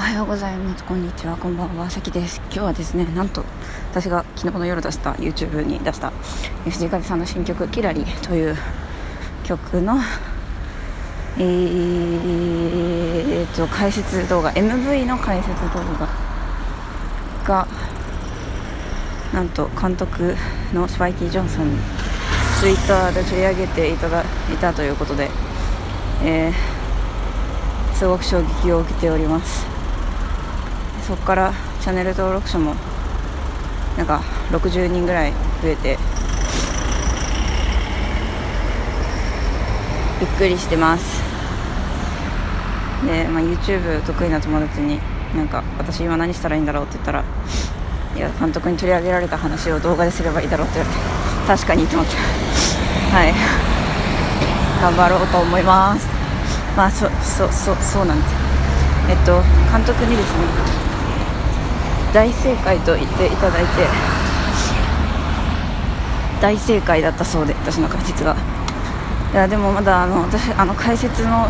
おはようございます。こんにちは。こんばんは。さきです。今日はですねなんと私が昨日の夜出した YouTube に出した藤井風さんの新曲「キラリ」という曲のえー、と解説動画 MV の解説動画がなんと監督のスパイキー・ジョンソンにツイッターで取り上げていただいたということで、えー、すごく衝撃を受けております。そこからチャンネル登録者もなんか60人ぐらい増えてびっくりしてます。で、まあ、YouTube 得意な友達になんか私今何したらいいんだろうって言ったらいや監督に取り上げられた話を動画ですればいいだろうって言われて確かにと思って。はい。頑張ろうと思います。まあそそそそうなんです。えっと監督にですね大正解と言っていただいて大正解だったそうで私の解説がいやでもまだあの私あの解説の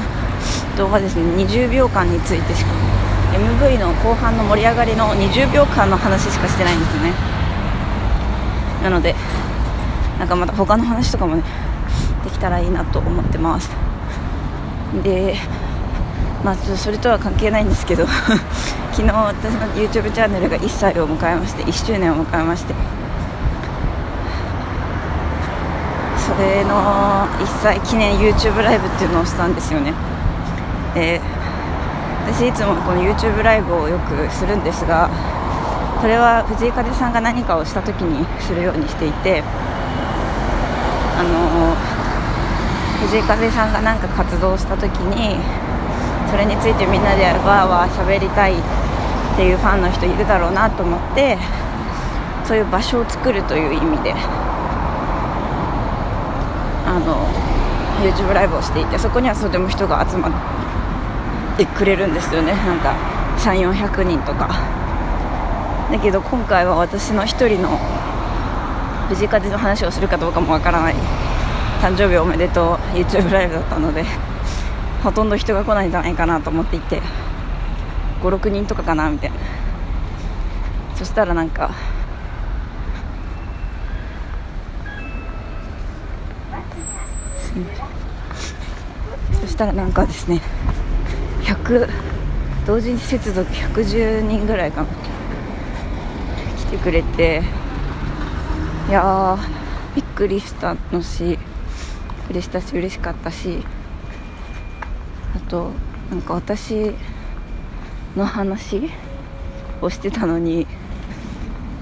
動画ですね20秒間についてしか MV の後半の盛り上がりの20秒間の話しかしてないんですよね。なのでなんかまた他の話とかもねできたらいいなと思ってます。でまあそれとは関係ないんですけど 昨日私の YouTube チャンネルが1歳を迎えまして1周年を迎えましてそれの1歳記念 YouTube ライブっていうのをしたんですよね。で私いつもこの YouTube ライブをよくするんですがそれは藤井風さんが何かをした時にするようにしていてあの藤井風さんが何か活動した時にそれについてみんなでわーわー喋りたいっていうファンの人いるだろうなと思ってそういう場所を作るという意味であの YouTube ライブをしていてそこにはとても人が集まってくれるんですよね。なんか3400人とか。だけど今回は私の1人の藤井風の話をするかどうかもわからない誕生日おめでとう YouTube ライブだったのでほとんど人が来ないんじゃないかなと思っていて56人とかかなみたいな。そしたらなんかそしたらなんかですね100同時に接続110人ぐらいかな来てくれていやびっくりしたのしびっくりしたし嬉しかったしとなんか私の話をしてたのに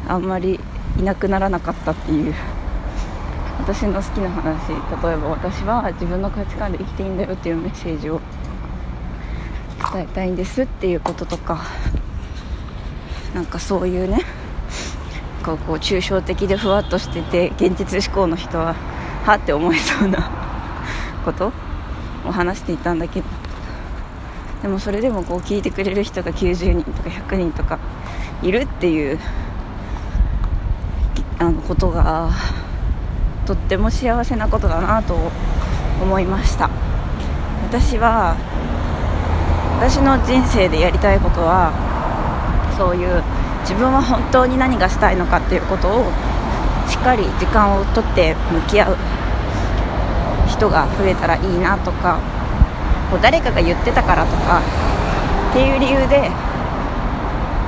あんまりいなくならなかったっていう私の好きな話。例えば私は自分の価値観で生きていいんだよっていうメッセージを伝えたいんですっていうこととかなんかそういうねこうこう抽象的でふわっとしてて現実志向の人ははって思えそうなことを話していたんだけど。でもそれでもこう聞いてくれる人が90人とか100人とかいるっていうあのことがとっても幸せなことだなと思いました。私は私の人生でやりたいことはそういう自分は本当に何がしたいのかっていうことをしっかり時間をとって向き合う人が増えたらいいなとかこう誰かが言ってたからとかっていう理由で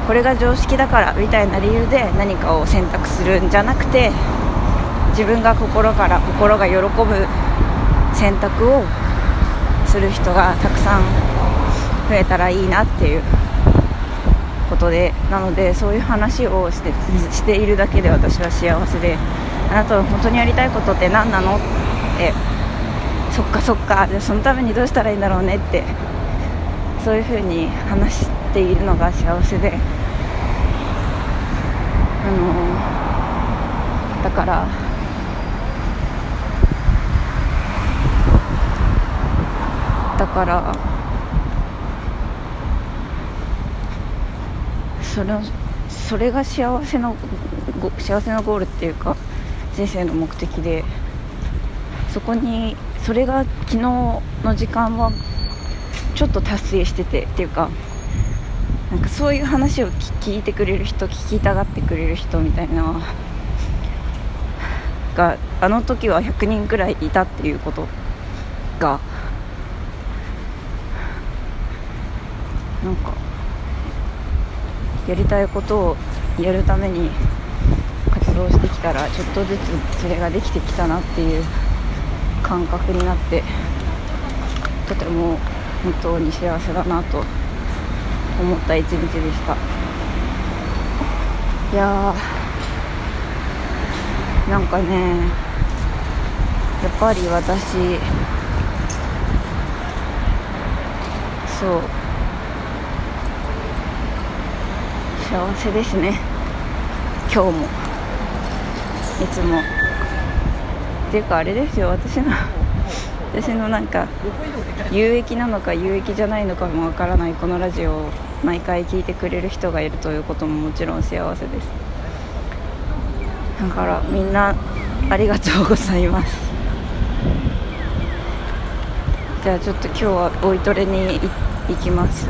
これが常識だからみたいな理由で何かを選択するんじゃなくて自分が心から心が喜ぶ選択をする人がたくさん増えたらいいなっていうことでなのでそういう話をしてしているだけで私は幸せであなたは本当にやりたいことって何なの？ってそっかそっか。じゃそのためにどうしたらいいんだろうねって。そういうふうに話しているのが幸せで。あのだからだからそれそれが幸せの幸せのゴールっていうか人生の目的でそこにそれが昨日の時間はちょっと達成しててっていうかなんかそういう話を聞いてくれる人聞きたがってくれる人みたいながあの時は100人くらいいたっていうことがなんかやりたいことをやるために活動してきたらちょっとずつそれができてきたなっていう感覚になってとても本当に幸せだなと思った一日でした。いやーなんかねやっぱり私そう幸せですね。今日も。いつも。っていうかあれですよ私の私のなんか有益なのか有益じゃないのかもわからないこのラジオを毎回聞いてくれる人がいるということももちろん幸せです。だからみんなありがとうございます。じゃあちょっと今日はボイトレに行きます。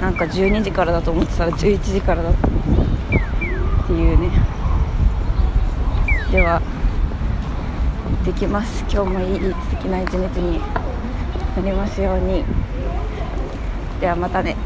なんか12時からだと思ってたら11時からだったっていうね。ではできます。今日もいい素敵な一日になりますように。ではまたね。